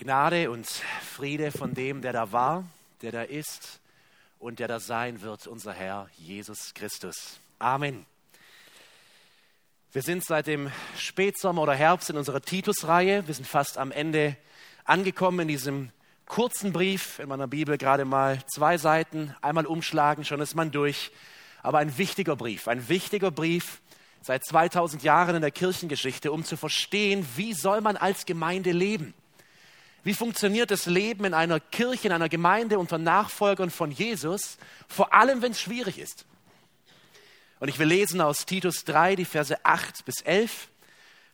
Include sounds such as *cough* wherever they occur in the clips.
Gnade und Friede von dem, der da war, der da ist und der da sein wird, unser Herr Jesus Christus. Amen. Wir sind seit dem Spätsommer oder Herbst in unserer Titusreihe. Wir sind fast am Ende angekommen in diesem kurzen Brief in meiner Bibel, gerade mal zwei Seiten, einmal umschlagen, schon ist man durch. Aber ein wichtiger Brief, ein wichtiger Brief seit 2000 Jahren in der Kirchengeschichte, um zu verstehen, wie soll man als Gemeinde leben. Wie funktioniert das Leben in einer Kirche, in einer Gemeinde unter Nachfolgern von Jesus, vor allem wenn es schwierig ist? Und ich will lesen aus Titus 3, die Verse 8 bis 11.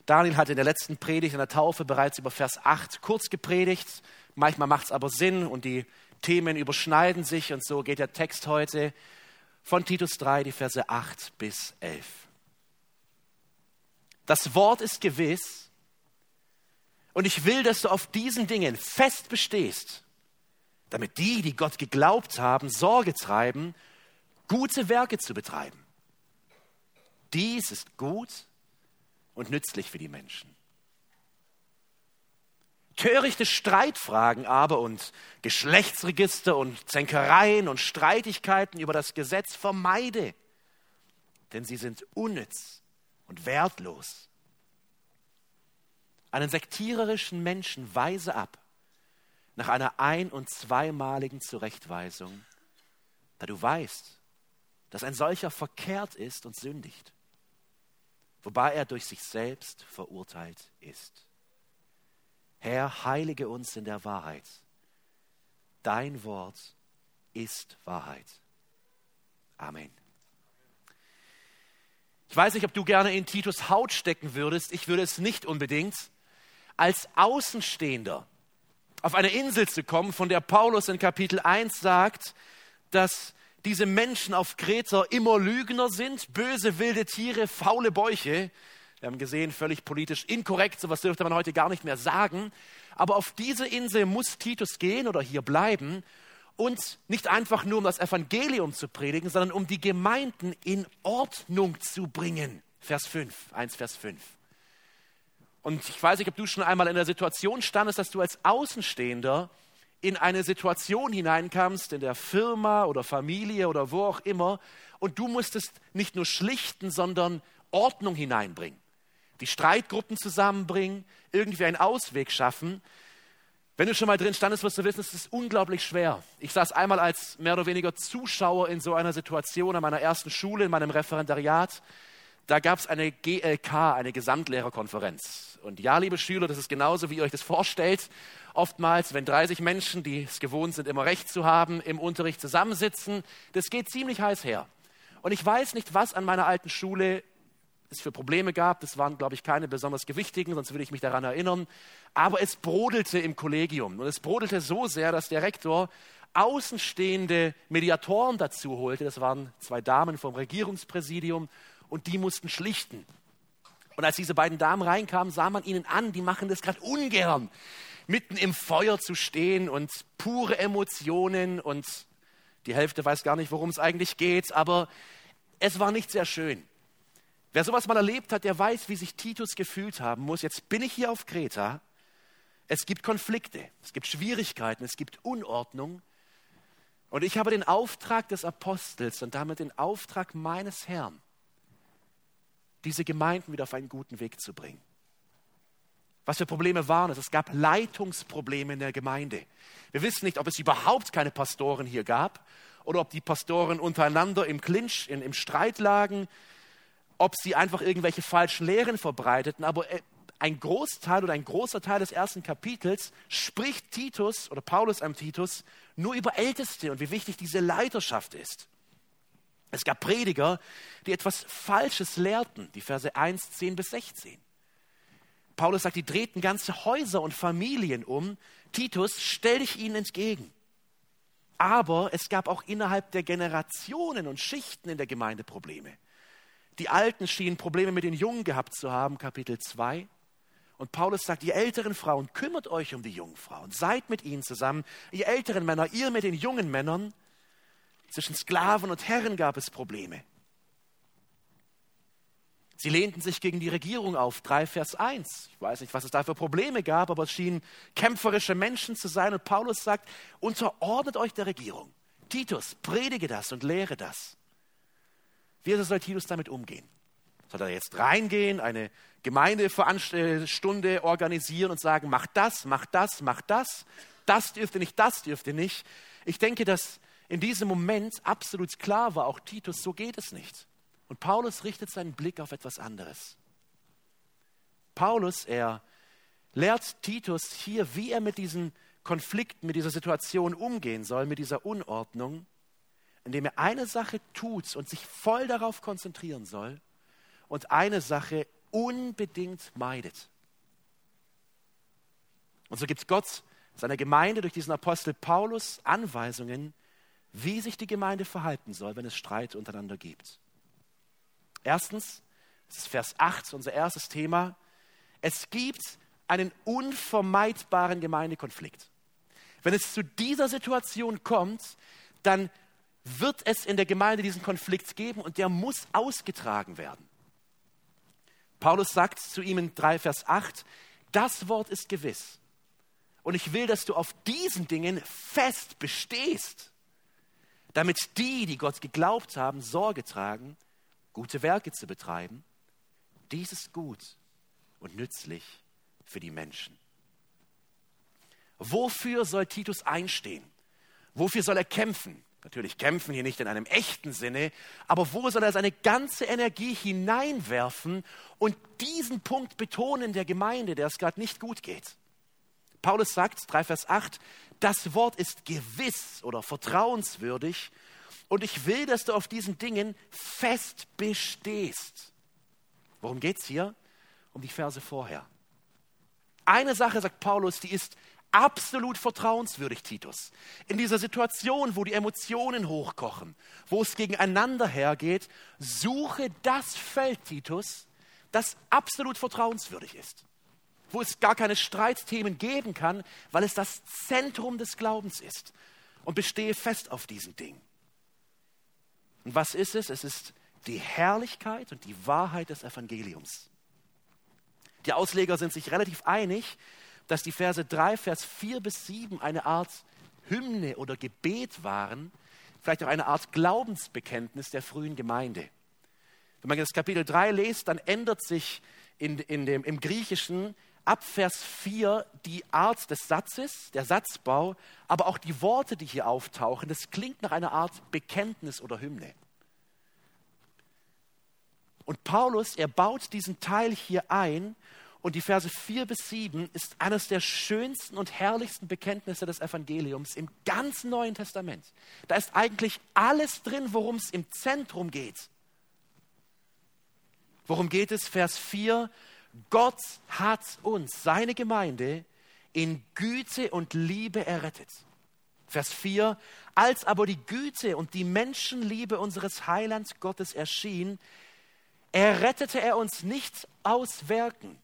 Daniel hat in der letzten Predigt in der Taufe bereits über Vers 8 kurz gepredigt. Manchmal macht es aber Sinn und die Themen überschneiden sich und so geht der Text heute von Titus 3, die Verse 8 bis 11. Das Wort ist gewiss, und ich will, dass du auf diesen Dingen fest bestehst, damit die, die Gott geglaubt haben, Sorge treiben, gute Werke zu betreiben. Dies ist gut und nützlich für die Menschen. Törichte Streitfragen aber und Geschlechtsregister und Zänkereien und Streitigkeiten über das Gesetz vermeide, denn sie sind unnütz und wertlos einen sektiererischen Menschen weise ab nach einer ein- und zweimaligen Zurechtweisung, da du weißt, dass ein solcher verkehrt ist und sündigt, wobei er durch sich selbst verurteilt ist. Herr, heilige uns in der Wahrheit. Dein Wort ist Wahrheit. Amen. Ich weiß nicht, ob du gerne in Titus Haut stecken würdest. Ich würde es nicht unbedingt als Außenstehender auf eine Insel zu kommen, von der Paulus in Kapitel 1 sagt, dass diese Menschen auf Kreta immer Lügner sind, böse wilde Tiere, faule Bäuche. Wir haben gesehen, völlig politisch inkorrekt, sowas dürfte man heute gar nicht mehr sagen. Aber auf diese Insel muss Titus gehen oder hier bleiben und nicht einfach nur um das Evangelium zu predigen, sondern um die Gemeinden in Ordnung zu bringen. Vers 5, 1 Vers 5. Und ich weiß nicht, ob du schon einmal in der Situation standest, dass du als Außenstehender in eine Situation hineinkamst, in der Firma oder Familie oder wo auch immer, und du musstest nicht nur schlichten, sondern Ordnung hineinbringen, die Streitgruppen zusammenbringen, irgendwie einen Ausweg schaffen. Wenn du schon mal drin standest, wirst du wissen, es ist unglaublich schwer. Ich saß einmal als mehr oder weniger Zuschauer in so einer Situation an meiner ersten Schule, in meinem Referendariat da gab es eine GLK, eine Gesamtlehrerkonferenz. Und ja, liebe Schüler, das ist genauso, wie ihr euch das vorstellt. Oftmals, wenn 30 Menschen, die es gewohnt sind, immer Recht zu haben, im Unterricht zusammensitzen, das geht ziemlich heiß her. Und ich weiß nicht, was an meiner alten Schule es für Probleme gab. Das waren, glaube ich, keine besonders gewichtigen, sonst würde ich mich daran erinnern. Aber es brodelte im Kollegium. Und es brodelte so sehr, dass der Rektor außenstehende Mediatoren dazu holte. Das waren zwei Damen vom Regierungspräsidium und die mussten schlichten. Und als diese beiden Damen reinkamen, sah man ihnen an, die machen das gerade ungern, mitten im Feuer zu stehen und pure Emotionen und die Hälfte weiß gar nicht, worum es eigentlich geht, aber es war nicht sehr schön. Wer sowas mal erlebt hat, der weiß, wie sich Titus gefühlt haben muss. Jetzt bin ich hier auf Kreta. Es gibt Konflikte, es gibt Schwierigkeiten, es gibt Unordnung. Und ich habe den Auftrag des Apostels und damit den Auftrag meines Herrn, diese Gemeinden wieder auf einen guten Weg zu bringen. Was für Probleme waren es? Es gab Leitungsprobleme in der Gemeinde. Wir wissen nicht, ob es überhaupt keine Pastoren hier gab oder ob die Pastoren untereinander im Clinch, in, im Streit lagen, ob sie einfach irgendwelche falschen Lehren verbreiteten. Aber äh, ein Großteil oder ein großer Teil des ersten Kapitels spricht Titus oder Paulus am Titus nur über Älteste und wie wichtig diese Leiterschaft ist. Es gab Prediger, die etwas Falsches lehrten, die Verse 1, 10 bis 16. Paulus sagt, die drehten ganze Häuser und Familien um. Titus, stell dich ihnen entgegen. Aber es gab auch innerhalb der Generationen und Schichten in der Gemeinde Probleme. Die Alten schienen Probleme mit den Jungen gehabt zu haben, Kapitel 2. Und Paulus sagt, ihr älteren Frauen, kümmert euch um die jungen Frauen, seid mit ihnen zusammen. Ihr älteren Männer, ihr mit den jungen Männern, zwischen Sklaven und Herren gab es Probleme. Sie lehnten sich gegen die Regierung auf, 3 Vers 1. Ich weiß nicht, was es da für Probleme gab, aber es schienen kämpferische Menschen zu sein. Und Paulus sagt, unterordnet euch der Regierung. Titus, predige das und lehre das. Wie soll Titus damit umgehen? Soll er jetzt reingehen, eine Gemeindestunde organisieren und sagen, macht das, macht das, macht das, das dürfte nicht, das dürfte nicht. Ich denke, dass in diesem Moment absolut klar war, auch Titus, so geht es nicht. Und Paulus richtet seinen Blick auf etwas anderes. Paulus, er lehrt Titus hier, wie er mit diesen Konflikten, mit dieser Situation umgehen soll, mit dieser Unordnung, indem er eine Sache tut und sich voll darauf konzentrieren soll und eine Sache unbedingt meidet. Und so gibt Gott seiner Gemeinde durch diesen Apostel Paulus Anweisungen, wie sich die Gemeinde verhalten soll, wenn es Streit untereinander gibt. Erstens, das ist Vers 8, unser erstes Thema, es gibt einen unvermeidbaren Gemeindekonflikt. Wenn es zu dieser Situation kommt, dann wird es in der Gemeinde diesen Konflikt geben und der muss ausgetragen werden. Paulus sagt zu ihm in 3 Vers 8, das Wort ist gewiss. Und ich will, dass du auf diesen Dingen fest bestehst, damit die, die Gott geglaubt haben, Sorge tragen, gute Werke zu betreiben. Dies ist gut und nützlich für die Menschen. Wofür soll Titus einstehen? Wofür soll er kämpfen? Natürlich kämpfen hier nicht in einem echten Sinne, aber wo soll er seine ganze Energie hineinwerfen und diesen Punkt betonen der Gemeinde, der es gerade nicht gut geht? Paulus sagt, 3 Vers 8, das Wort ist gewiss oder vertrauenswürdig und ich will, dass du auf diesen Dingen fest bestehst. Worum geht es hier? Um die Verse vorher. Eine Sache, sagt Paulus, die ist absolut vertrauenswürdig, Titus. In dieser Situation, wo die Emotionen hochkochen, wo es gegeneinander hergeht, suche das Feld, Titus, das absolut vertrauenswürdig ist. Wo es gar keine Streitthemen geben kann, weil es das Zentrum des Glaubens ist. Und bestehe fest auf diesen Dingen. Und was ist es? Es ist die Herrlichkeit und die Wahrheit des Evangeliums. Die Ausleger sind sich relativ einig, dass die Verse 3, Vers 4 bis 7 eine Art Hymne oder Gebet waren, vielleicht auch eine Art Glaubensbekenntnis der frühen Gemeinde. Wenn man das Kapitel 3 liest, dann ändert sich in, in dem, im Griechischen ab Vers 4 die Art des Satzes, der Satzbau, aber auch die Worte, die hier auftauchen, das klingt nach einer Art Bekenntnis oder Hymne. Und Paulus, er baut diesen Teil hier ein und die Verse 4 bis 7 ist eines der schönsten und herrlichsten Bekenntnisse des Evangeliums im ganzen Neuen Testament. Da ist eigentlich alles drin, worum es im Zentrum geht. Worum geht es? Vers 4, Gott hat uns, seine Gemeinde, in Güte und Liebe errettet. Vers 4, als aber die Güte und die Menschenliebe unseres Heilands Gottes erschien, errettete er uns nicht aus Werken,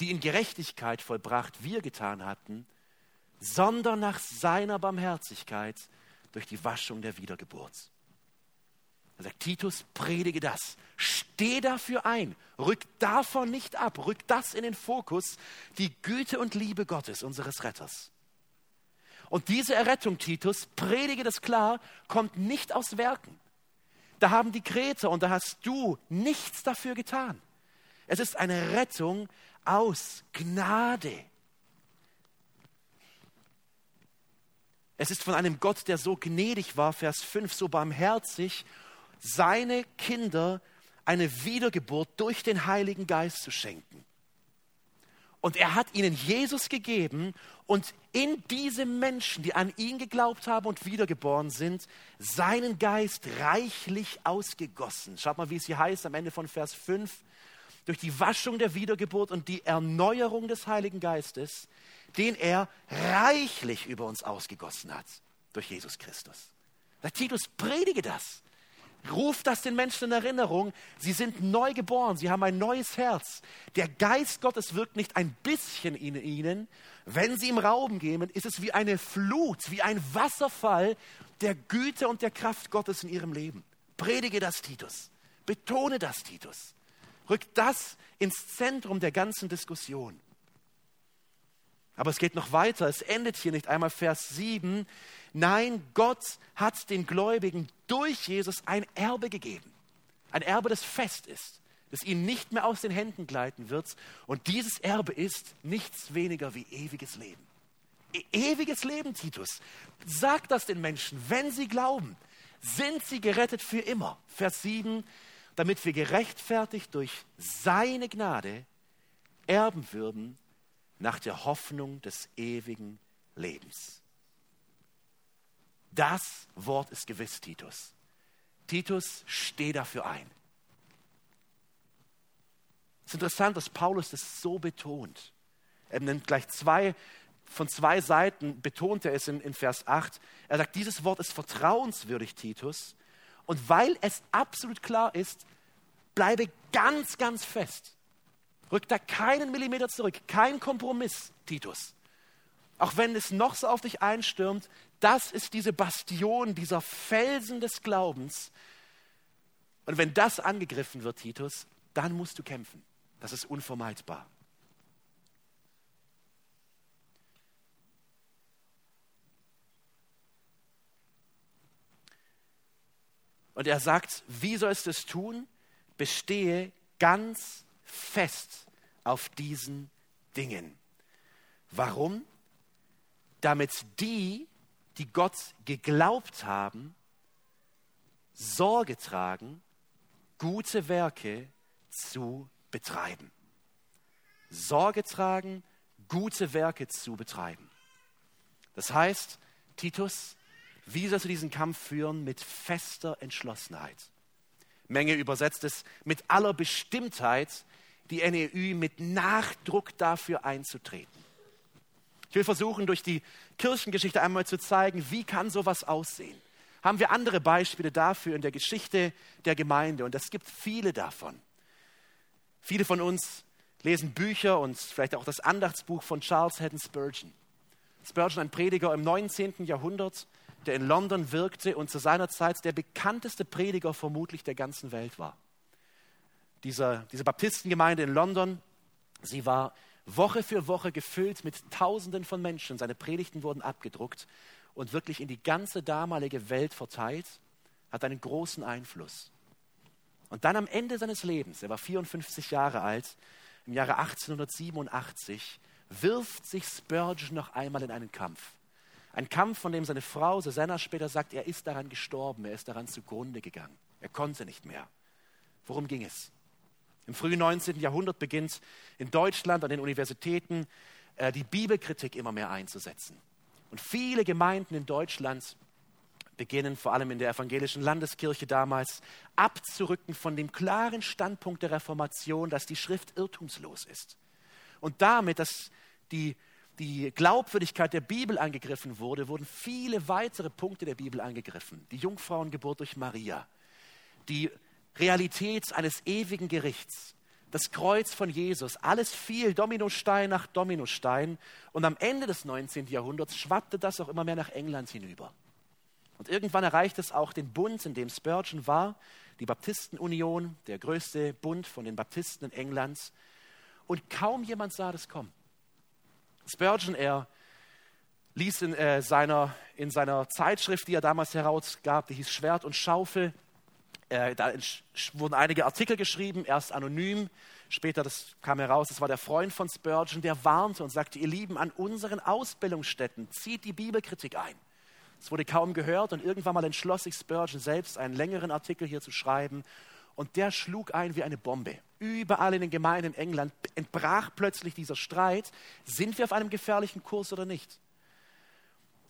die in Gerechtigkeit vollbracht wir getan hatten, sondern nach seiner Barmherzigkeit durch die Waschung der Wiedergeburt. Er sagt, Titus, predige das. Steh dafür ein. Rück davon nicht ab. Rück das in den Fokus. Die Güte und Liebe Gottes, unseres Retters. Und diese Errettung, Titus, predige das klar, kommt nicht aus Werken. Da haben die Kreter und da hast du nichts dafür getan. Es ist eine Rettung aus Gnade. Es ist von einem Gott, der so gnädig war, Vers 5, so barmherzig seine Kinder eine Wiedergeburt durch den Heiligen Geist zu schenken. Und er hat ihnen Jesus gegeben und in diese Menschen, die an ihn geglaubt haben und wiedergeboren sind, seinen Geist reichlich ausgegossen. Schaut mal, wie es hier heißt am Ende von Vers 5. Durch die Waschung der Wiedergeburt und die Erneuerung des Heiligen Geistes, den er reichlich über uns ausgegossen hat, durch Jesus Christus. Der Titus, predige das. Ruf das den Menschen in Erinnerung. Sie sind neu geboren. Sie haben ein neues Herz. Der Geist Gottes wirkt nicht ein bisschen in ihnen. Wenn sie ihm Raum geben, ist es wie eine Flut, wie ein Wasserfall der Güte und der Kraft Gottes in ihrem Leben. Predige das, Titus. Betone das, Titus. rückt das ins Zentrum der ganzen Diskussion. Aber es geht noch weiter. Es endet hier nicht einmal Vers 7. Nein, Gott hat den Gläubigen durch Jesus ein Erbe gegeben. Ein Erbe, das fest ist, das ihnen nicht mehr aus den Händen gleiten wird. Und dieses Erbe ist nichts weniger wie ewiges Leben. E ewiges Leben, Titus. Sag das den Menschen, wenn sie glauben, sind sie gerettet für immer. Vers 7, damit wir gerechtfertigt durch seine Gnade erben würden nach der Hoffnung des ewigen Lebens. Das Wort ist gewiss, Titus. Titus, steh dafür ein. Es ist interessant, dass Paulus das so betont. Er nimmt gleich zwei, von zwei Seiten betont er es in, in Vers 8. Er sagt, dieses Wort ist vertrauenswürdig, Titus. Und weil es absolut klar ist, bleibe ganz, ganz fest. Rück da keinen Millimeter zurück, kein Kompromiss, Titus. Auch wenn es noch so auf dich einstürmt, das ist diese Bastion, dieser Felsen des Glaubens. Und wenn das angegriffen wird, Titus, dann musst du kämpfen. Das ist unvermeidbar. Und er sagt, wie sollst du es tun? Bestehe ganz fest auf diesen Dingen. Warum? Damit die, die Gott geglaubt haben, Sorge tragen, gute Werke zu betreiben. Sorge tragen, gute Werke zu betreiben. Das heißt, Titus, wie sollst du diesen Kampf führen? Mit fester Entschlossenheit. Menge übersetzt es mit aller Bestimmtheit, die NEU mit Nachdruck dafür einzutreten. Ich will versuchen, durch die Kirchengeschichte einmal zu zeigen, wie kann sowas aussehen. Haben wir andere Beispiele dafür in der Geschichte der Gemeinde und es gibt viele davon. Viele von uns lesen Bücher und vielleicht auch das Andachtsbuch von Charles Haddon Spurgeon. Spurgeon, ein Prediger im 19. Jahrhundert, der in London wirkte und zu seiner Zeit der bekannteste Prediger vermutlich der ganzen Welt war. Dieser, diese Baptistengemeinde in London, sie war Woche für Woche gefüllt mit Tausenden von Menschen. Seine Predigten wurden abgedruckt und wirklich in die ganze damalige Welt verteilt, hat einen großen Einfluss. Und dann am Ende seines Lebens, er war 54 Jahre alt, im Jahre 1887, wirft sich Spurgeon noch einmal in einen Kampf. Ein Kampf, von dem seine Frau Susanna später sagt, er ist daran gestorben, er ist daran zugrunde gegangen. Er konnte nicht mehr. Worum ging es? Im frühen 19. Jahrhundert beginnt in Deutschland an den Universitäten äh, die Bibelkritik immer mehr einzusetzen. Und viele Gemeinden in Deutschland beginnen, vor allem in der evangelischen Landeskirche damals, abzurücken von dem klaren Standpunkt der Reformation, dass die Schrift irrtumslos ist. Und damit, dass die die Glaubwürdigkeit der Bibel angegriffen wurde, wurden viele weitere Punkte der Bibel angegriffen. Die Jungfrauengeburt durch Maria, die Realität eines ewigen Gerichts, das Kreuz von Jesus, alles fiel Dominostein nach Dominostein und am Ende des 19. Jahrhunderts schwappte das auch immer mehr nach England hinüber. Und irgendwann erreichte es auch den Bund, in dem Spurgeon war, die Baptistenunion, der größte Bund von den Baptisten in England. Und kaum jemand sah das kommen. Spurgeon, er ließ in, äh, seiner, in seiner Zeitschrift, die er damals herausgab, die hieß Schwert und Schaufel, äh, da wurden einige Artikel geschrieben, erst anonym, später das kam heraus, das war der Freund von Spurgeon, der warnte und sagte, ihr Lieben, an unseren Ausbildungsstätten zieht die Bibelkritik ein. Es wurde kaum gehört und irgendwann mal entschloss sich Spurgeon selbst, einen längeren Artikel hier zu schreiben und der schlug ein wie eine Bombe. Überall in den Gemeinden in England entbrach plötzlich dieser Streit. Sind wir auf einem gefährlichen Kurs oder nicht?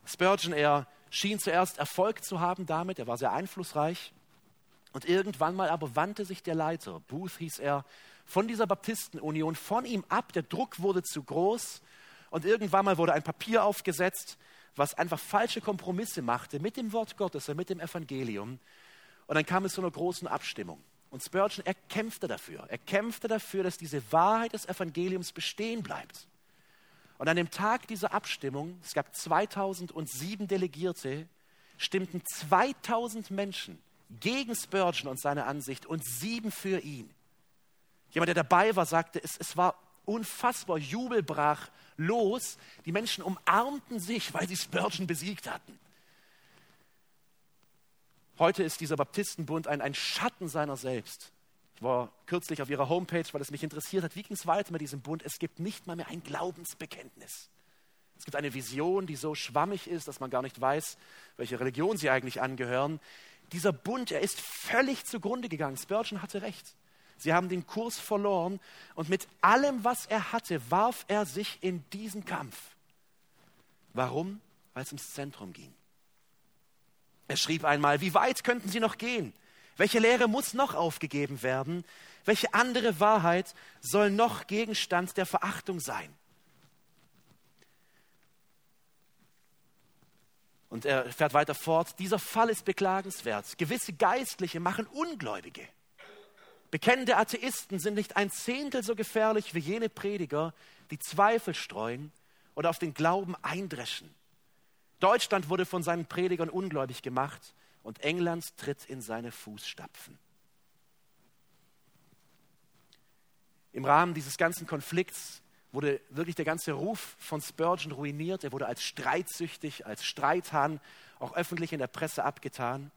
Spurgeon, er schien zuerst Erfolg zu haben damit, er war sehr einflussreich. Und irgendwann mal aber wandte sich der Leiter, Booth hieß er, von dieser Baptistenunion von ihm ab. Der Druck wurde zu groß. Und irgendwann mal wurde ein Papier aufgesetzt, was einfach falsche Kompromisse machte mit dem Wort Gottes und mit dem Evangelium. Und dann kam es zu einer großen Abstimmung. Und Spurgeon, er kämpfte dafür. Er kämpfte dafür, dass diese Wahrheit des Evangeliums bestehen bleibt. Und an dem Tag dieser Abstimmung, es gab 2007 Delegierte, stimmten 2000 Menschen gegen Spurgeon und seine Ansicht und sieben für ihn. Jemand, der dabei war, sagte, es, es war unfassbar, Jubel brach los. Die Menschen umarmten sich, weil sie Spurgeon besiegt hatten. Heute ist dieser Baptistenbund ein, ein Schatten seiner selbst. Ich war kürzlich auf ihrer Homepage, weil es mich interessiert hat, wie ging es weiter mit diesem Bund? Es gibt nicht mal mehr ein Glaubensbekenntnis. Es gibt eine Vision, die so schwammig ist, dass man gar nicht weiß, welche Religion sie eigentlich angehören. Dieser Bund, er ist völlig zugrunde gegangen. Spurgeon hatte recht. Sie haben den Kurs verloren und mit allem, was er hatte, warf er sich in diesen Kampf. Warum? Weil es ums Zentrum ging. Er schrieb einmal, wie weit könnten Sie noch gehen? Welche Lehre muss noch aufgegeben werden? Welche andere Wahrheit soll noch Gegenstand der Verachtung sein? Und er fährt weiter fort, dieser Fall ist beklagenswert. Gewisse Geistliche machen Ungläubige. Bekennende Atheisten sind nicht ein Zehntel so gefährlich wie jene Prediger, die Zweifel streuen oder auf den Glauben eindreschen. Deutschland wurde von seinen Predigern ungläubig gemacht und England tritt in seine Fußstapfen. Im Rahmen dieses ganzen Konflikts wurde wirklich der ganze Ruf von Spurgeon ruiniert. Er wurde als streitsüchtig, als Streithahn auch öffentlich in der Presse abgetan.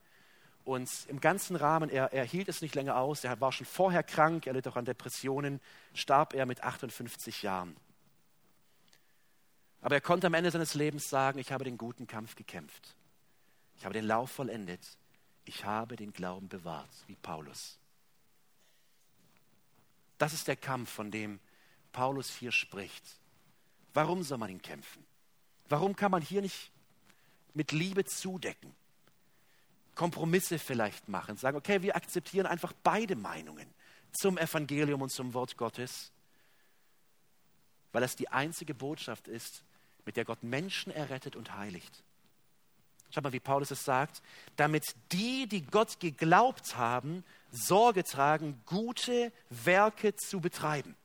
Und im ganzen Rahmen, er, er hielt es nicht länger aus, er war schon vorher krank, er litt auch an Depressionen, starb er mit 58 Jahren. Aber er konnte am Ende seines Lebens sagen, ich habe den guten Kampf gekämpft. Ich habe den Lauf vollendet. Ich habe den Glauben bewahrt, wie Paulus. Das ist der Kampf, von dem Paulus hier spricht. Warum soll man ihn kämpfen? Warum kann man hier nicht mit Liebe zudecken? Kompromisse vielleicht machen, sagen, okay, wir akzeptieren einfach beide Meinungen zum Evangelium und zum Wort Gottes, weil das die einzige Botschaft ist, mit der Gott Menschen errettet und heiligt. Schau mal, wie Paulus es sagt, damit die, die Gott geglaubt haben, Sorge tragen, gute Werke zu betreiben.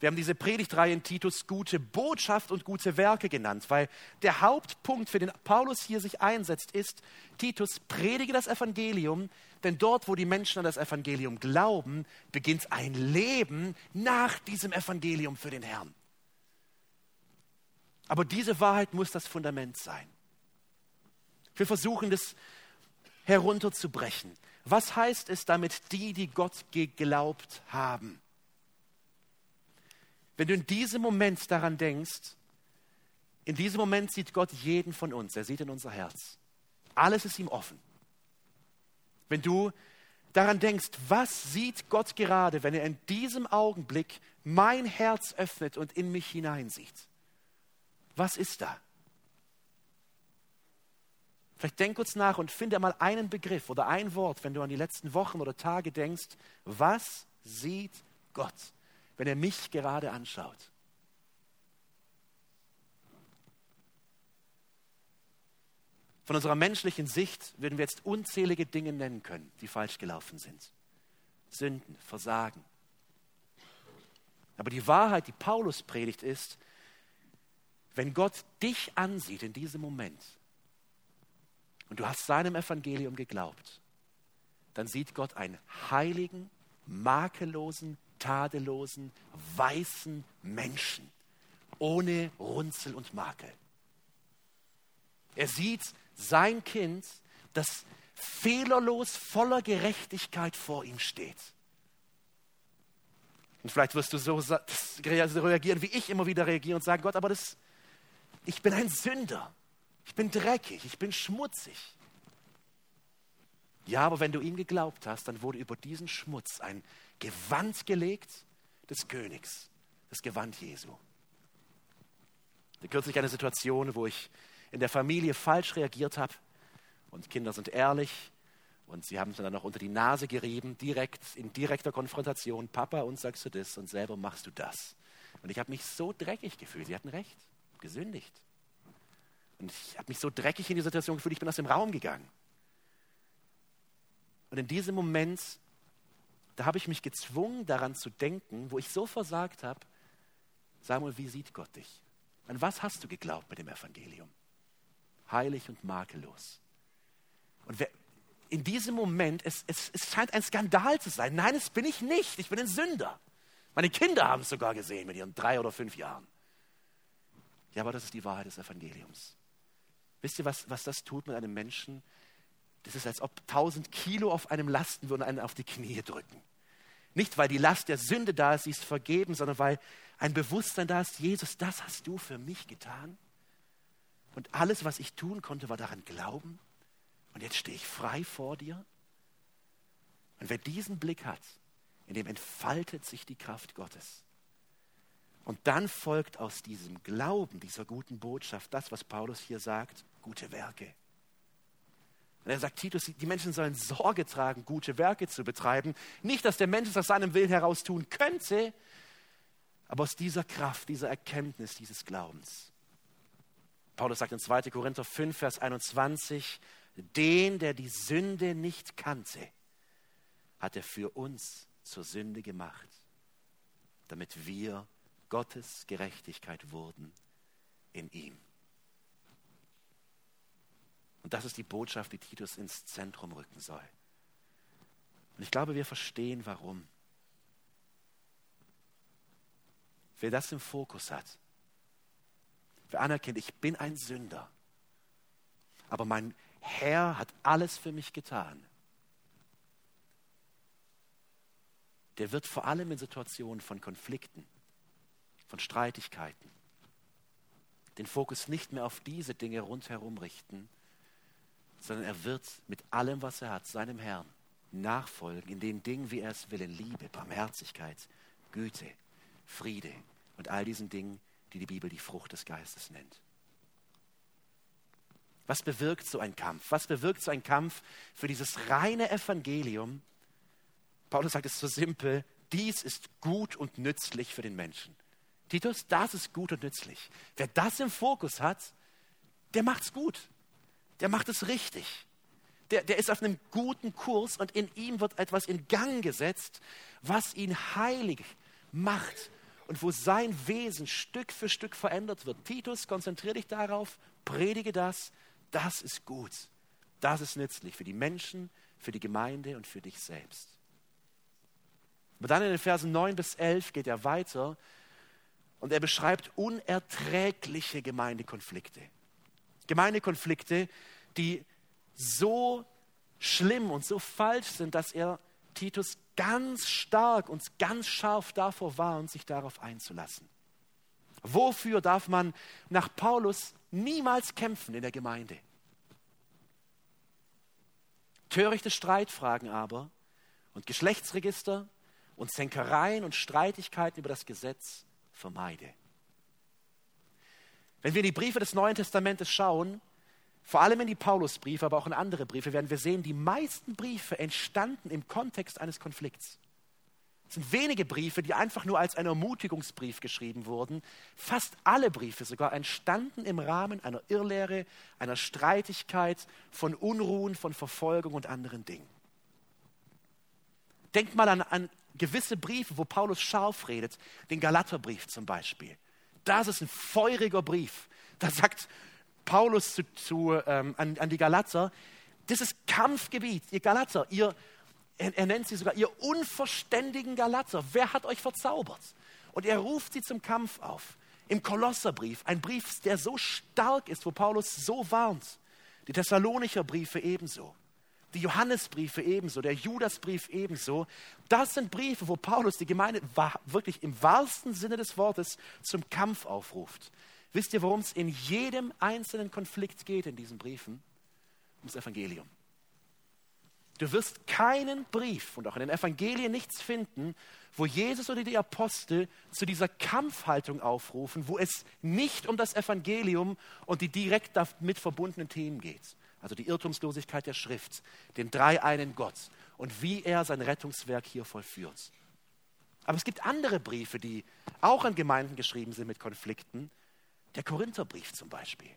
Wir haben diese Predigtreihe in Titus gute Botschaft und gute Werke genannt, weil der Hauptpunkt, für den Paulus hier sich einsetzt, ist, Titus, predige das Evangelium, denn dort, wo die Menschen an das Evangelium glauben, beginnt ein Leben nach diesem Evangelium für den Herrn. Aber diese Wahrheit muss das Fundament sein. Wir versuchen das herunterzubrechen. Was heißt es damit, die, die Gott geglaubt haben? Wenn du in diesem Moment daran denkst, in diesem Moment sieht Gott jeden von uns, er sieht in unser Herz. Alles ist ihm offen. Wenn du daran denkst, was sieht Gott gerade, wenn er in diesem Augenblick mein Herz öffnet und in mich hineinsieht? Was ist da? Vielleicht denk kurz nach und finde mal einen Begriff oder ein Wort, wenn du an die letzten Wochen oder Tage denkst, was sieht Gott? Wenn er mich gerade anschaut. Von unserer menschlichen Sicht würden wir jetzt unzählige Dinge nennen können, die falsch gelaufen sind. Sünden, Versagen. Aber die Wahrheit, die Paulus predigt, ist, wenn Gott dich ansieht in diesem Moment und du hast seinem Evangelium geglaubt, dann sieht Gott einen heiligen, makellosen, tadellosen, weißen Menschen, ohne Runzel und Makel. Er sieht sein Kind, das fehlerlos voller Gerechtigkeit vor ihm steht. Und vielleicht wirst du so reagieren, wie ich immer wieder reagiere und sagen, Gott, aber das, ich bin ein Sünder. Ich bin dreckig, ich bin schmutzig. Ja, aber wenn du ihm geglaubt hast, dann wurde über diesen Schmutz ein Gewand gelegt des Königs, das Gewand Jesu. Kürzlich eine Situation, wo ich in der Familie falsch reagiert habe und Kinder sind ehrlich und sie haben es dann noch unter die Nase gerieben, direkt in direkter Konfrontation. Papa, uns sagst du das und selber machst du das. Und ich habe mich so dreckig gefühlt. Sie hatten recht, gesündigt. Und ich habe mich so dreckig in die Situation gefühlt, ich bin aus dem Raum gegangen. Und in diesem Moment da habe ich mich gezwungen, daran zu denken, wo ich so versagt habe, Samuel, wie sieht Gott dich? An was hast du geglaubt mit dem Evangelium? Heilig und makellos. Und wer, in diesem Moment, es, es, es scheint ein Skandal zu sein. Nein, es bin ich nicht. Ich bin ein Sünder. Meine Kinder haben es sogar gesehen mit ihren drei oder fünf Jahren. Ja, aber das ist die Wahrheit des Evangeliums. Wisst ihr, was, was das tut mit einem Menschen? Das ist, als ob tausend Kilo auf einem lasten würden, einen auf die Knie drücken. Nicht, weil die Last der Sünde da ist, sie ist vergeben, sondern weil ein Bewusstsein da ist, Jesus, das hast du für mich getan. Und alles, was ich tun konnte, war daran glauben. Und jetzt stehe ich frei vor dir. Und wer diesen Blick hat, in dem entfaltet sich die Kraft Gottes. Und dann folgt aus diesem Glauben, dieser guten Botschaft, das, was Paulus hier sagt, gute Werke. Und er sagt, Titus, die Menschen sollen Sorge tragen, gute Werke zu betreiben. Nicht, dass der Mensch es aus seinem Willen heraus tun könnte, aber aus dieser Kraft, dieser Erkenntnis, dieses Glaubens. Paulus sagt in 2. Korinther 5, Vers 21, den, der die Sünde nicht kannte, hat er für uns zur Sünde gemacht, damit wir Gottes Gerechtigkeit wurden in ihm. Und das ist die Botschaft, die Titus ins Zentrum rücken soll. Und ich glaube, wir verstehen, warum. Wer das im Fokus hat, wer anerkennt, ich bin ein Sünder, aber mein Herr hat alles für mich getan, der wird vor allem in Situationen von Konflikten, von Streitigkeiten, den Fokus nicht mehr auf diese Dinge rundherum richten, sondern er wird mit allem, was er hat, seinem Herrn nachfolgen, in den Dingen, wie er es will, in Liebe, Barmherzigkeit, Güte, Friede und all diesen Dingen, die die Bibel die Frucht des Geistes nennt. Was bewirkt so ein Kampf? Was bewirkt so ein Kampf für dieses reine Evangelium, Paulus sagt es so simpel, dies ist gut und nützlich für den Menschen. Titus, das ist gut und nützlich. Wer das im Fokus hat, der macht es gut. Der macht es richtig. Der, der ist auf einem guten Kurs und in ihm wird etwas in Gang gesetzt, was ihn heilig macht und wo sein Wesen Stück für Stück verändert wird. Titus, konzentriere dich darauf, predige das. Das ist gut. Das ist nützlich für die Menschen, für die Gemeinde und für dich selbst. Aber dann in den Versen 9 bis 11 geht er weiter und er beschreibt unerträgliche Gemeindekonflikte. Gemeindekonflikte, die so schlimm und so falsch sind, dass er Titus ganz stark und ganz scharf davor warnt, sich darauf einzulassen. Wofür darf man nach Paulus niemals kämpfen in der Gemeinde? Törichte Streitfragen aber und Geschlechtsregister und Zänkereien und Streitigkeiten über das Gesetz vermeide. Wenn wir in die Briefe des Neuen Testamentes schauen, vor allem in die Paulusbriefe, aber auch in andere Briefe, werden wir sehen, die meisten Briefe entstanden im Kontext eines Konflikts. Es sind wenige Briefe, die einfach nur als ein Ermutigungsbrief geschrieben wurden. Fast alle Briefe sogar entstanden im Rahmen einer Irrlehre, einer Streitigkeit, von Unruhen, von Verfolgung und anderen Dingen. Denkt mal an, an gewisse Briefe, wo Paulus scharf redet, den Galaterbrief zum Beispiel. Das ist ein feuriger Brief. Da sagt Paulus zu, zu, ähm, an, an, die Galater, das ist Kampfgebiet, ihr Galater, ihr, er, er nennt sie sogar, ihr unverständigen Galater, wer hat euch verzaubert? Und er ruft sie zum Kampf auf. Im Kolosserbrief, ein Brief, der so stark ist, wo Paulus so warnt. Die Thessalonicher Briefe ebenso die Johannesbriefe ebenso, der Judasbrief ebenso. Das sind Briefe, wo Paulus die Gemeinde wirklich im wahrsten Sinne des Wortes zum Kampf aufruft. Wisst ihr, worum es in jedem einzelnen Konflikt geht in diesen Briefen? Ums Evangelium. Du wirst keinen Brief und auch in den Evangelien nichts finden, wo Jesus oder die Apostel zu dieser Kampfhaltung aufrufen, wo es nicht um das Evangelium und die direkt damit verbundenen Themen geht also die Irrtumslosigkeit der Schrift, den dreieinen Gott und wie er sein Rettungswerk hier vollführt. Aber es gibt andere Briefe, die auch an Gemeinden geschrieben sind mit Konflikten. Der Korintherbrief zum Beispiel.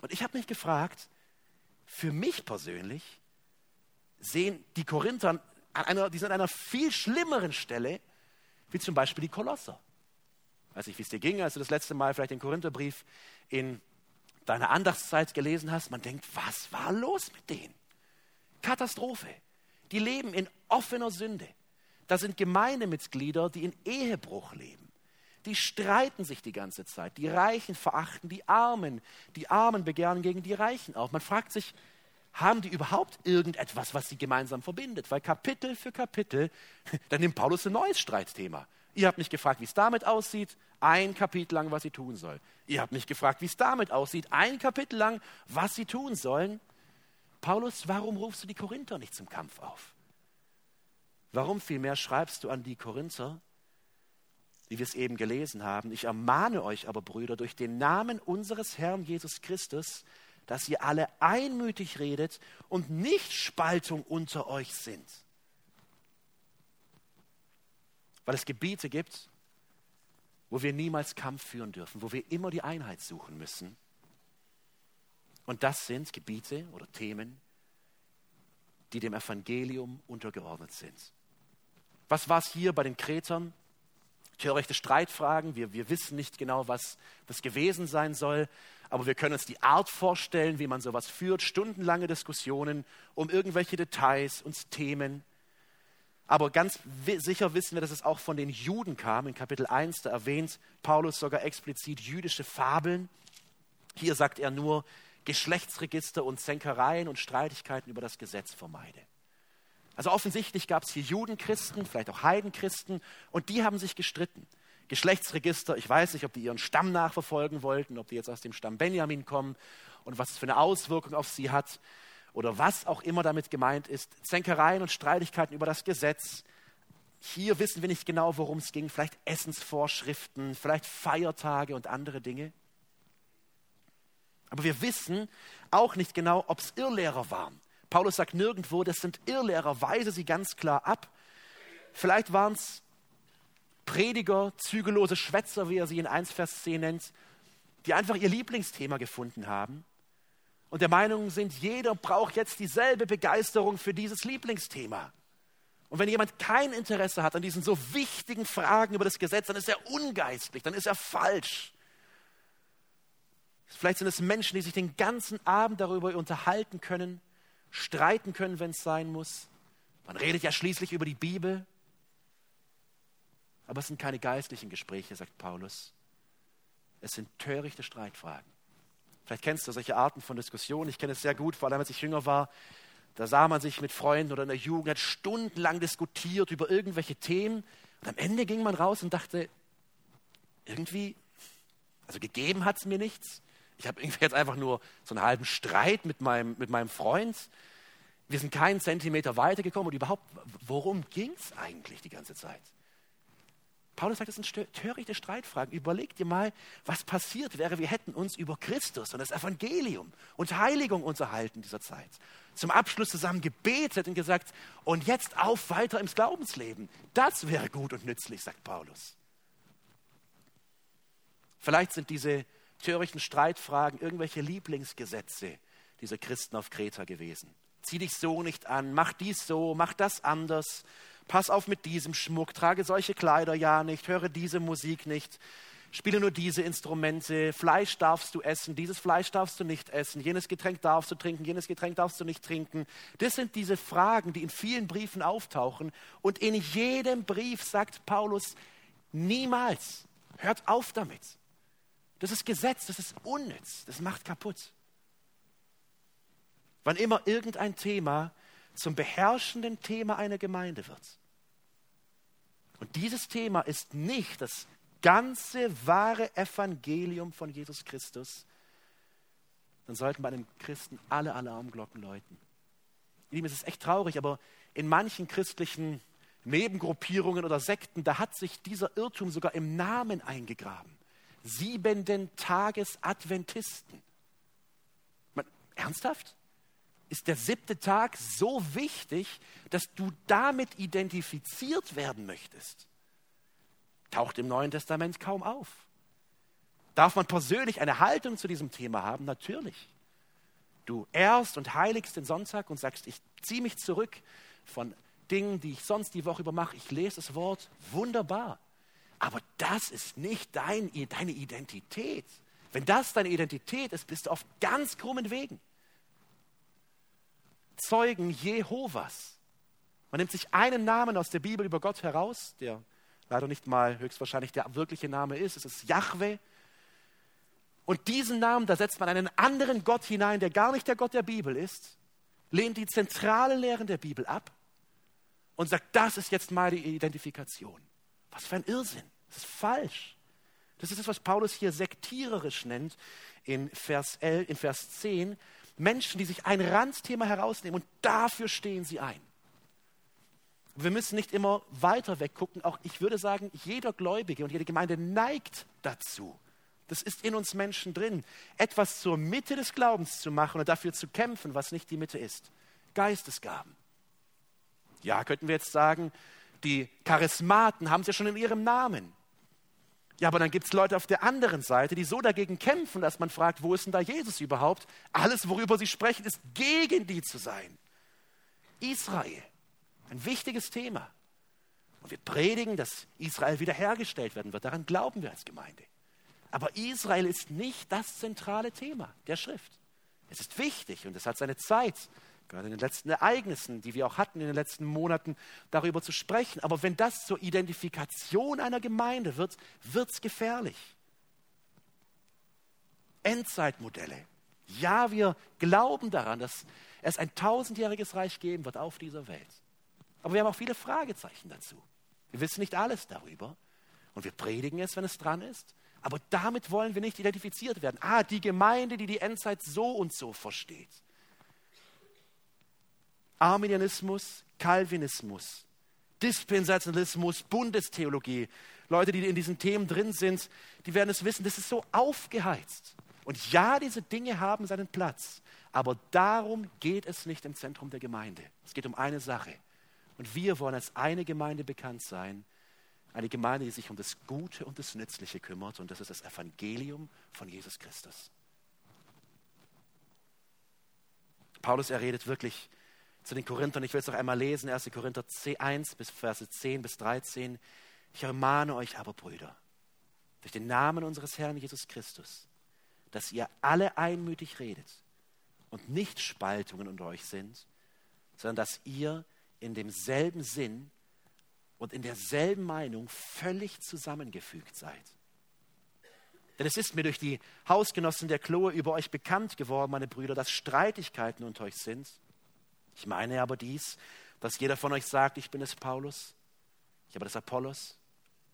Und ich habe mich gefragt, für mich persönlich sehen die Korinther an einer, die sind an einer viel schlimmeren Stelle, wie zum Beispiel die Kolosser. Ich weiß nicht, wie es dir ging, als du das letzte Mal vielleicht den Korintherbrief in deiner Andachtszeit gelesen hast, man denkt, was war los mit denen? Katastrophe. Die leben in offener Sünde. Da sind Gemeindemitglieder, die in Ehebruch leben. Die streiten sich die ganze Zeit. Die Reichen verachten die Armen. Die Armen begehren gegen die Reichen auf. Man fragt sich, haben die überhaupt irgendetwas, was sie gemeinsam verbindet? Weil Kapitel für Kapitel, *laughs* dann nimmt Paulus ein neues Streitthema. Ihr habt mich gefragt, wie es damit aussieht, ein Kapitel lang, was sie tun soll. Ihr habt mich gefragt, wie es damit aussieht, ein Kapitel lang, was sie tun sollen. Paulus, warum rufst du die Korinther nicht zum Kampf auf? Warum vielmehr schreibst du an die Korinther, wie wir es eben gelesen haben, ich ermahne euch aber, Brüder, durch den Namen unseres Herrn Jesus Christus, dass ihr alle einmütig redet und nicht Spaltung unter euch sind. Weil es Gebiete gibt, wo wir niemals Kampf führen dürfen, wo wir immer die Einheit suchen müssen. Und das sind Gebiete oder Themen, die dem Evangelium untergeordnet sind. Was war es hier bei den Kretern? Törichte Streitfragen. Wir, wir wissen nicht genau, was das gewesen sein soll aber wir können uns die Art vorstellen, wie man sowas führt, stundenlange Diskussionen um irgendwelche Details und Themen. Aber ganz sicher wissen wir, dass es auch von den Juden kam. In Kapitel 1, da erwähnt Paulus sogar explizit jüdische Fabeln. Hier sagt er nur, Geschlechtsregister und Zänkereien und Streitigkeiten über das Gesetz vermeide. Also offensichtlich gab es hier Judenchristen, vielleicht auch Heidenchristen, und die haben sich gestritten. Geschlechtsregister. Ich weiß nicht, ob die ihren Stamm nachverfolgen wollten, ob die jetzt aus dem Stamm Benjamin kommen und was es für eine Auswirkung auf sie hat oder was auch immer damit gemeint ist. Zänkereien und Streitigkeiten über das Gesetz. Hier wissen wir nicht genau, worum es ging. Vielleicht Essensvorschriften, vielleicht Feiertage und andere Dinge. Aber wir wissen auch nicht genau, ob es Irrlehrer waren. Paulus sagt nirgendwo, das sind Irrlehrer, weise sie ganz klar ab. Vielleicht waren es Prediger, zügellose Schwätzer, wie er sie in 1 Vers 10 nennt, die einfach ihr Lieblingsthema gefunden haben und der Meinung sind, jeder braucht jetzt dieselbe Begeisterung für dieses Lieblingsthema. Und wenn jemand kein Interesse hat an diesen so wichtigen Fragen über das Gesetz, dann ist er ungeistlich, dann ist er falsch. Vielleicht sind es Menschen, die sich den ganzen Abend darüber unterhalten können, streiten können, wenn es sein muss. Man redet ja schließlich über die Bibel. Aber es sind keine geistlichen Gespräche, sagt Paulus. Es sind törichte Streitfragen. Vielleicht kennst du solche Arten von Diskussionen. Ich kenne es sehr gut, vor allem als ich jünger war. Da sah man sich mit Freunden oder in der Jugend, hat stundenlang diskutiert über irgendwelche Themen. Und am Ende ging man raus und dachte, irgendwie, also gegeben hat es mir nichts. Ich habe irgendwie jetzt einfach nur so einen halben Streit mit meinem, mit meinem Freund. Wir sind keinen Zentimeter weitergekommen und überhaupt, worum ging es eigentlich die ganze Zeit? Paulus sagt, das sind törichte Streitfragen. Überleg dir mal, was passiert wäre, wir hätten uns über Christus und das Evangelium und Heiligung unterhalten dieser Zeit. Zum Abschluss zusammen gebetet und gesagt, und jetzt auf weiter ins Glaubensleben. Das wäre gut und nützlich, sagt Paulus. Vielleicht sind diese törichten Streitfragen irgendwelche Lieblingsgesetze dieser Christen auf Kreta gewesen. Zieh dich so nicht an, mach dies so, mach das anders pass auf mit diesem Schmuck, trage solche Kleider ja nicht, höre diese Musik nicht, spiele nur diese Instrumente, Fleisch darfst du essen, dieses Fleisch darfst du nicht essen, jenes Getränk darfst du trinken, jenes Getränk darfst du nicht trinken. Das sind diese Fragen, die in vielen Briefen auftauchen. Und in jedem Brief sagt Paulus, niemals, hört auf damit. Das ist Gesetz, das ist unnütz, das macht kaputt. Wann immer irgendein Thema zum beherrschenden Thema einer Gemeinde wird. Und dieses Thema ist nicht das ganze wahre Evangelium von Jesus Christus, dann sollten bei einem Christen alle Alarmglocken läuten. Lieben, es ist echt traurig, aber in manchen christlichen Nebengruppierungen oder Sekten, da hat sich dieser Irrtum sogar im Namen eingegraben. Siebenten Tages Adventisten. Man, ernsthaft? Ist der siebte Tag so wichtig, dass du damit identifiziert werden möchtest. Taucht im Neuen Testament kaum auf. Darf man persönlich eine Haltung zu diesem Thema haben? Natürlich. Du ehrst und heiligst den Sonntag und sagst, ich ziehe mich zurück von Dingen, die ich sonst die Woche über mache. Ich lese das Wort. Wunderbar. Aber das ist nicht dein, deine Identität. Wenn das deine Identität ist, bist du auf ganz krummen Wegen. Zeugen Jehovas. Man nimmt sich einen Namen aus der Bibel über Gott heraus, der leider nicht mal höchstwahrscheinlich der wirkliche Name ist. Es ist Yahweh. Und diesen Namen, da setzt man einen anderen Gott hinein, der gar nicht der Gott der Bibel ist, lehnt die zentrale Lehren der Bibel ab und sagt, das ist jetzt meine Identifikation. Was für ein Irrsinn. Das ist falsch. Das ist das, was Paulus hier sektiererisch nennt in Vers, 11, in Vers 10. Menschen, die sich ein Randthema herausnehmen und dafür stehen sie ein. Wir müssen nicht immer weiter weggucken. Auch ich würde sagen, jeder Gläubige und jede Gemeinde neigt dazu. Das ist in uns Menschen drin, etwas zur Mitte des Glaubens zu machen und dafür zu kämpfen, was nicht die Mitte ist. Geistesgaben. Ja, könnten wir jetzt sagen, die Charismaten haben es ja schon in ihrem Namen. Ja, aber dann gibt es Leute auf der anderen Seite, die so dagegen kämpfen, dass man fragt, wo ist denn da Jesus überhaupt? Alles, worüber sie sprechen, ist gegen die zu sein. Israel, ein wichtiges Thema. Und wir predigen, dass Israel wiederhergestellt werden wird. Daran glauben wir als Gemeinde. Aber Israel ist nicht das zentrale Thema der Schrift. Es ist wichtig und es hat seine Zeit, gerade in den letzten Ereignissen, die wir auch hatten in den letzten Monaten, darüber zu sprechen. Aber wenn das zur Identifikation einer Gemeinde wird, wird es gefährlich. Endzeitmodelle. Ja, wir glauben daran, dass es ein tausendjähriges Reich geben wird auf dieser Welt. Aber wir haben auch viele Fragezeichen dazu. Wir wissen nicht alles darüber. Und wir predigen es, wenn es dran ist. Aber damit wollen wir nicht identifiziert werden. Ah, die Gemeinde, die die Endzeit so und so versteht. Arminianismus, Calvinismus, Dispensationalismus, Bundestheologie. Leute, die in diesen Themen drin sind, die werden es wissen, das ist so aufgeheizt. Und ja, diese Dinge haben seinen Platz. Aber darum geht es nicht im Zentrum der Gemeinde. Es geht um eine Sache. Und wir wollen als eine Gemeinde bekannt sein. Eine Gemeinde, die sich um das Gute und das Nützliche kümmert. Und das ist das Evangelium von Jesus Christus. Paulus, er redet wirklich zu den Korinthern. Ich will es noch einmal lesen, 1. Korinther 1 bis Verse 10 bis 13. Ich ermahne euch aber, Brüder, durch den Namen unseres Herrn Jesus Christus, dass ihr alle einmütig redet und nicht Spaltungen unter euch sind, sondern dass ihr in demselben Sinn und in derselben Meinung völlig zusammengefügt seid. Denn es ist mir durch die Hausgenossen der Chloe über euch bekannt geworden, meine Brüder, dass Streitigkeiten unter euch sind. Ich meine aber dies, dass jeder von euch sagt, ich bin es Paulus, ich habe das Apollos,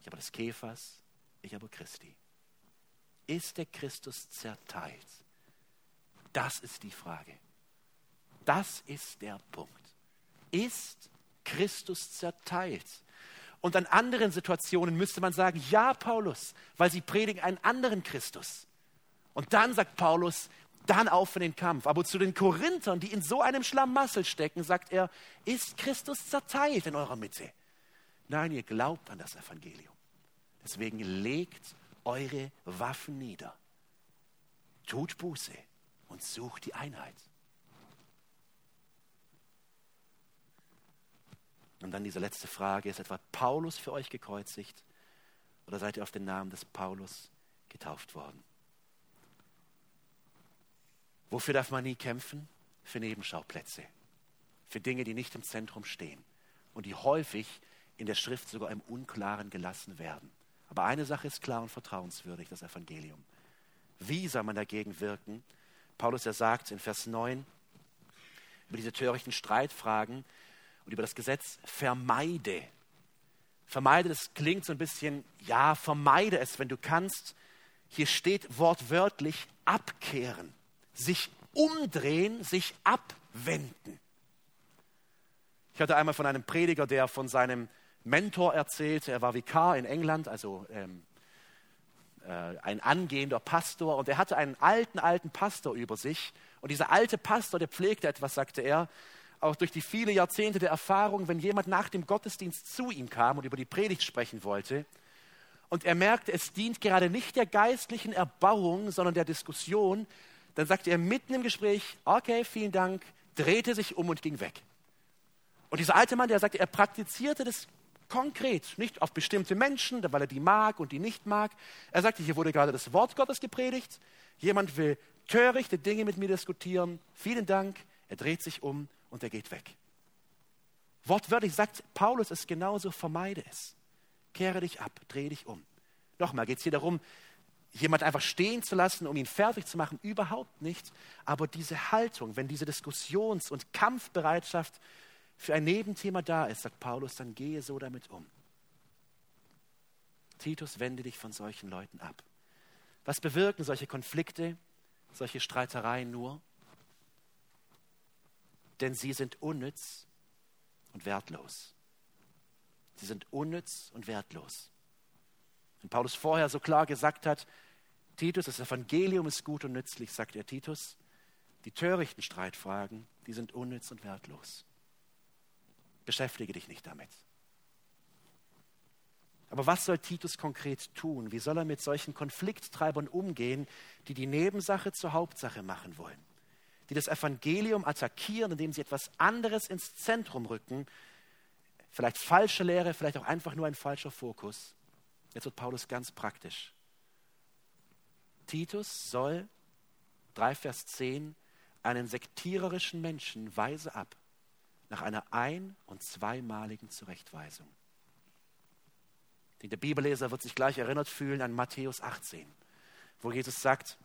ich habe das Kephas, ich habe Christi. Ist der Christus zerteilt? Das ist die Frage. Das ist der Punkt. Ist Christus zerteilt? Und an anderen Situationen müsste man sagen, ja, Paulus, weil sie predigen einen anderen Christus. Und dann sagt Paulus, dann auf in den Kampf. Aber zu den Korinthern, die in so einem Schlamassel stecken, sagt er, ist Christus zerteilt in eurer Mitte. Nein, ihr glaubt an das Evangelium. Deswegen legt eure Waffen nieder. Tut Buße und sucht die Einheit. Und dann diese letzte Frage, ist etwa Paulus für euch gekreuzigt oder seid ihr auf den Namen des Paulus getauft worden? Wofür darf man nie kämpfen? Für Nebenschauplätze, für Dinge, die nicht im Zentrum stehen und die häufig in der Schrift sogar im Unklaren gelassen werden. Aber eine Sache ist klar und vertrauenswürdig, das Evangelium. Wie soll man dagegen wirken? Paulus, er sagt in Vers 9 über diese törichten Streitfragen und über das Gesetz, vermeide. Vermeide, das klingt so ein bisschen, ja, vermeide es, wenn du kannst. Hier steht wortwörtlich abkehren sich umdrehen, sich abwenden. Ich hatte einmal von einem Prediger, der von seinem Mentor erzählte, er war Vikar in England, also ähm, äh, ein angehender Pastor, und er hatte einen alten, alten Pastor über sich. Und dieser alte Pastor, der pflegte etwas, sagte er, auch durch die viele Jahrzehnte der Erfahrung, wenn jemand nach dem Gottesdienst zu ihm kam und über die Predigt sprechen wollte, und er merkte, es dient gerade nicht der geistlichen Erbauung, sondern der Diskussion, dann sagte er mitten im Gespräch, okay, vielen Dank, drehte sich um und ging weg. Und dieser alte Mann, der sagte, er praktizierte das konkret, nicht auf bestimmte Menschen, weil er die mag und die nicht mag. Er sagte, hier wurde gerade das Wort Gottes gepredigt, jemand will törichte Dinge mit mir diskutieren, vielen Dank, er dreht sich um und er geht weg. Wortwörtlich sagt Paulus es genauso, vermeide es. Kehre dich ab, dreh dich um. Nochmal geht es hier darum, jemand einfach stehen zu lassen, um ihn fertig zu machen, überhaupt nicht. Aber diese Haltung, wenn diese Diskussions- und Kampfbereitschaft für ein Nebenthema da ist, sagt Paulus, dann gehe so damit um. Titus, wende dich von solchen Leuten ab. Was bewirken solche Konflikte, solche Streitereien nur? Denn sie sind unnütz und wertlos. Sie sind unnütz und wertlos. Wenn Paulus vorher so klar gesagt hat, Titus, das Evangelium ist gut und nützlich, sagt er Titus, die törichten Streitfragen, die sind unnütz und wertlos. Beschäftige dich nicht damit. Aber was soll Titus konkret tun? Wie soll er mit solchen Konflikttreibern umgehen, die die Nebensache zur Hauptsache machen wollen? Die das Evangelium attackieren, indem sie etwas anderes ins Zentrum rücken, vielleicht falsche Lehre, vielleicht auch einfach nur ein falscher Fokus. Jetzt wird Paulus ganz praktisch. Titus soll, 3 Vers 10, einen sektiererischen Menschen weise ab, nach einer ein- und zweimaligen Zurechtweisung. Der Bibelleser wird sich gleich erinnert fühlen an Matthäus 18, wo Jesus sagt,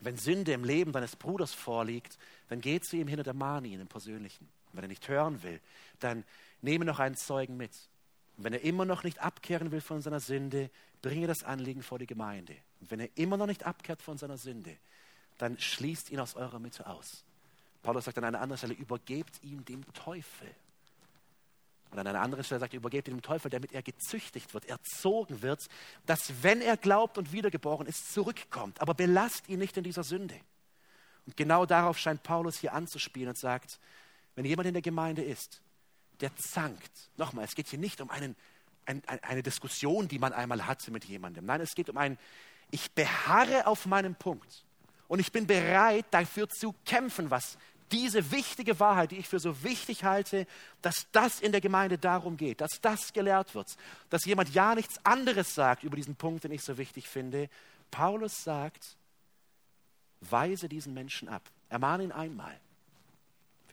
wenn Sünde im Leben deines Bruders vorliegt, dann geh zu ihm hin und ermahne ihn im Persönlichen. Und wenn er nicht hören will, dann nehme noch einen Zeugen mit. Und wenn er immer noch nicht abkehren will von seiner Sünde, bringe das Anliegen vor die Gemeinde. Und wenn er immer noch nicht abkehrt von seiner Sünde, dann schließt ihn aus eurer Mitte aus. Paulus sagt an einer anderen Stelle, übergebt ihn dem Teufel. Und an einer anderen Stelle sagt er, übergebt ihn dem Teufel, damit er gezüchtigt wird, erzogen wird, dass wenn er glaubt und wiedergeboren ist, zurückkommt. Aber belasst ihn nicht in dieser Sünde. Und genau darauf scheint Paulus hier anzuspielen und sagt, wenn jemand in der Gemeinde ist, der zankt, nochmal, es geht hier nicht um einen, ein, eine Diskussion, die man einmal hatte mit jemandem. Nein, es geht um ein, ich beharre auf meinem Punkt und ich bin bereit, dafür zu kämpfen, was diese wichtige Wahrheit, die ich für so wichtig halte, dass das in der Gemeinde darum geht, dass das gelehrt wird, dass jemand ja nichts anderes sagt über diesen Punkt, den ich so wichtig finde. Paulus sagt, weise diesen Menschen ab, ermahne ihn einmal.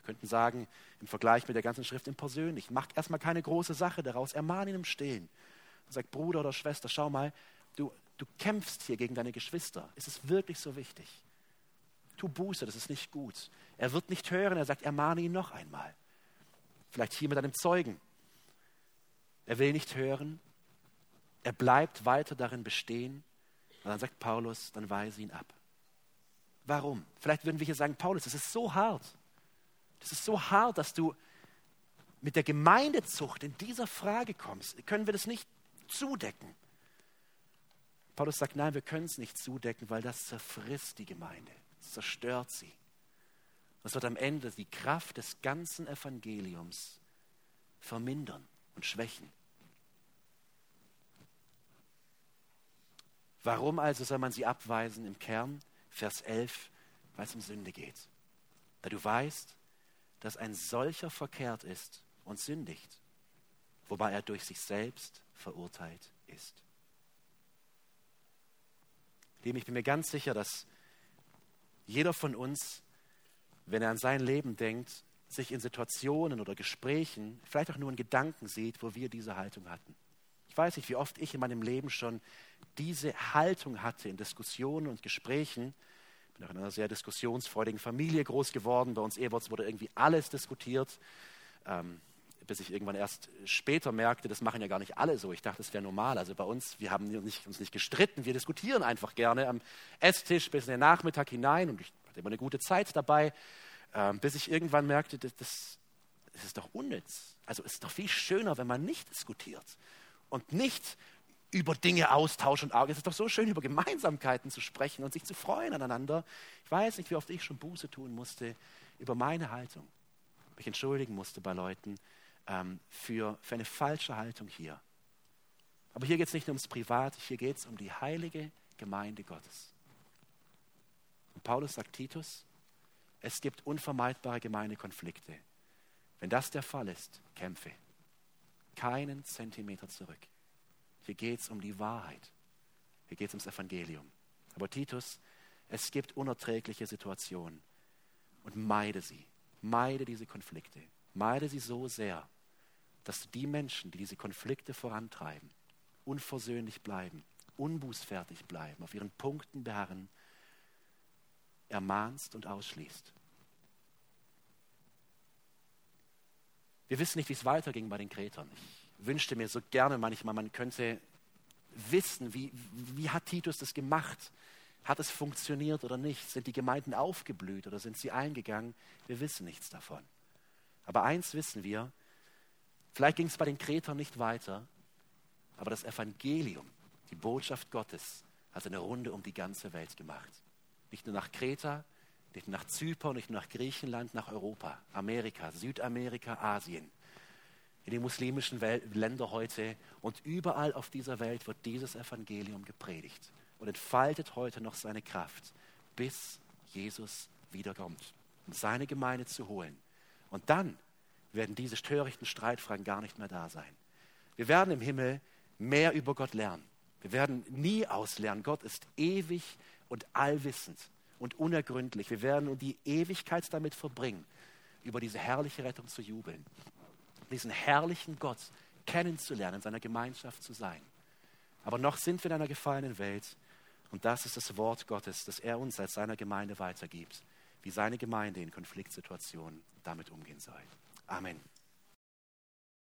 Könnten sagen, im Vergleich mit der ganzen Schrift im Persönlichen, mach erstmal keine große Sache daraus, ermahne ihn im Stillen. Sag, Bruder oder Schwester, schau mal, du, du kämpfst hier gegen deine Geschwister. Ist es wirklich so wichtig? Tu Buße, das ist nicht gut. Er wird nicht hören, er sagt, ermahne ihn noch einmal. Vielleicht hier mit einem Zeugen. Er will nicht hören, er bleibt weiter darin bestehen. Und dann sagt Paulus, dann weise ihn ab. Warum? Vielleicht würden wir hier sagen, Paulus, das ist so hart. Das ist so hart, dass du mit der Gemeindezucht in dieser Frage kommst. Können wir das nicht zudecken? Paulus sagt, nein, wir können es nicht zudecken, weil das zerfrisst die Gemeinde, zerstört sie. Das wird am Ende die Kraft des ganzen Evangeliums vermindern und schwächen. Warum also soll man sie abweisen im Kern? Vers 11, weil es um Sünde geht. Da du weißt, dass ein solcher verkehrt ist und sündigt, wobei er durch sich selbst verurteilt ist. Lieben, ich bin mir ganz sicher, dass jeder von uns, wenn er an sein Leben denkt, sich in Situationen oder Gesprächen, vielleicht auch nur in Gedanken sieht, wo wir diese Haltung hatten. Ich weiß nicht, wie oft ich in meinem Leben schon diese Haltung hatte in Diskussionen und Gesprächen. Bin in einer sehr diskussionsfreudigen Familie groß geworden. Bei uns Eberts wurde irgendwie alles diskutiert. Ähm, bis ich irgendwann erst später merkte, das machen ja gar nicht alle so. Ich dachte, das wäre normal. Also bei uns, wir haben nicht, uns nicht gestritten, wir diskutieren einfach gerne am Esstisch bis in den Nachmittag hinein und ich hatte immer eine gute Zeit dabei, ähm, bis ich irgendwann merkte, das, das, das ist doch unnütz. Also es ist doch viel schöner, wenn man nicht diskutiert und nicht über Dinge arg. Es ist doch so schön, über Gemeinsamkeiten zu sprechen und sich zu freuen aneinander. Ich weiß nicht, wie oft ich schon Buße tun musste über meine Haltung. Mich entschuldigen musste bei Leuten, ähm, für, für eine falsche Haltung hier. Aber hier geht es nicht nur ums Privat, hier geht es um die heilige Gemeinde Gottes. Und Paulus sagt Titus, es gibt unvermeidbare Gemeindekonflikte. Wenn das der Fall ist, kämpfe. Keinen Zentimeter zurück. Hier geht es um die Wahrheit. Hier geht es ums Evangelium. Aber Titus, es gibt unerträgliche Situationen und meide sie. Meide diese Konflikte. Meide sie so sehr, dass die Menschen, die diese Konflikte vorantreiben, unversöhnlich bleiben, unbußfertig bleiben, auf ihren Punkten beharren, ermahnst und ausschließt. Wir wissen nicht, wie es weiterging bei den Kretern. Ich wünschte mir so gerne manchmal, man könnte wissen, wie, wie hat Titus das gemacht? Hat es funktioniert oder nicht? Sind die Gemeinden aufgeblüht oder sind sie eingegangen? Wir wissen nichts davon. Aber eins wissen wir, vielleicht ging es bei den Kretern nicht weiter, aber das Evangelium, die Botschaft Gottes, hat eine Runde um die ganze Welt gemacht. Nicht nur nach Kreta, nicht nur nach Zypern, nicht nur nach Griechenland, nach Europa, Amerika, Südamerika, Asien, in die muslimischen Länder heute und überall auf dieser Welt wird dieses Evangelium gepredigt und entfaltet heute noch seine Kraft, bis Jesus wiederkommt, um seine Gemeinde zu holen. Und dann werden diese törichten Streitfragen gar nicht mehr da sein. Wir werden im Himmel mehr über Gott lernen. Wir werden nie auslernen. Gott ist ewig und allwissend und unergründlich. Wir werden die Ewigkeit damit verbringen, über diese herrliche Rettung zu jubeln, diesen herrlichen Gott kennenzulernen, in seiner Gemeinschaft zu sein. Aber noch sind wir in einer gefallenen Welt und das ist das Wort Gottes, das er uns als seiner Gemeinde weitergibt, wie seine Gemeinde in Konfliktsituationen damit umgehen soll. Amen.